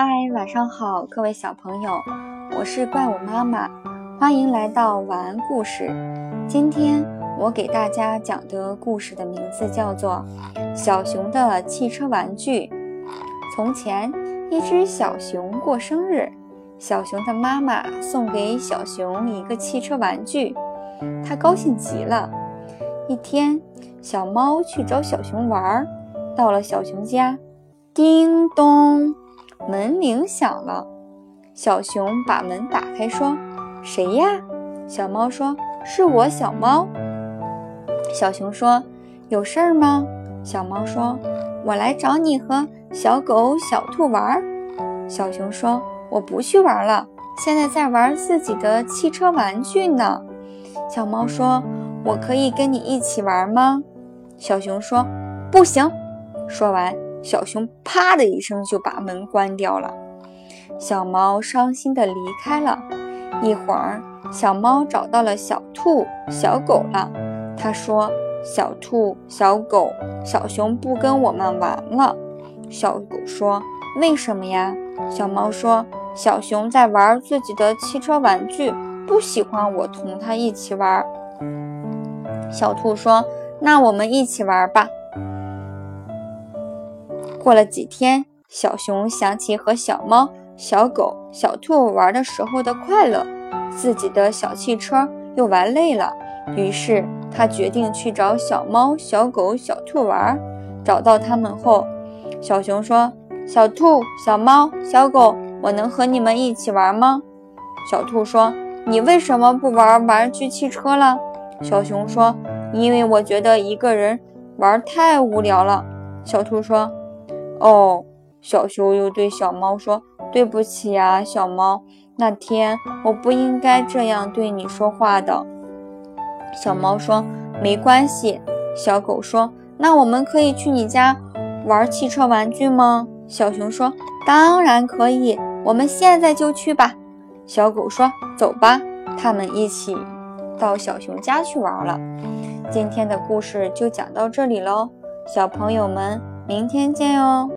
嗨，晚上好，各位小朋友，我是怪物妈妈，欢迎来到晚安故事。今天我给大家讲的故事的名字叫做《小熊的汽车玩具》。从前，一只小熊过生日，小熊的妈妈送给小熊一个汽车玩具，它高兴极了。一天，小猫去找小熊玩，到了小熊家，叮咚。门铃响了，小熊把门打开，说：“谁呀？”小猫说：“是我，小猫。”小熊说：“有事儿吗？”小猫说：“我来找你和小狗、小兔玩。”小熊说：“我不去玩了，现在在玩自己的汽车玩具呢。”小猫说：“我可以跟你一起玩吗？”小熊说：“不行。”说完。小熊啪的一声就把门关掉了，小猫伤心地离开了。一会儿，小猫找到了小兔、小狗了。它说：“小兔、小狗，小熊不跟我们玩了。”小狗说：“为什么呀？”小猫说：“小熊在玩自己的汽车玩具，不喜欢我同它一起玩。”小兔说：“那我们一起玩吧。”过了几天，小熊想起和小猫、小狗、小兔玩的时候的快乐，自己的小汽车又玩累了，于是他决定去找小猫、小狗、小兔玩。找到他们后，小熊说：“小兔、小猫、小狗，我能和你们一起玩吗？”小兔说：“你为什么不玩玩具汽车了？”小熊说：“因为我觉得一个人玩太无聊了。”小兔说。哦，小熊又对小猫说：“对不起呀，小猫，那天我不应该这样对你说话的。”小猫说：“没关系。”小狗说：“那我们可以去你家玩汽车玩具吗？”小熊说：“当然可以，我们现在就去吧。”小狗说：“走吧。”他们一起到小熊家去玩了。今天的故事就讲到这里喽，小朋友们。明天见哦。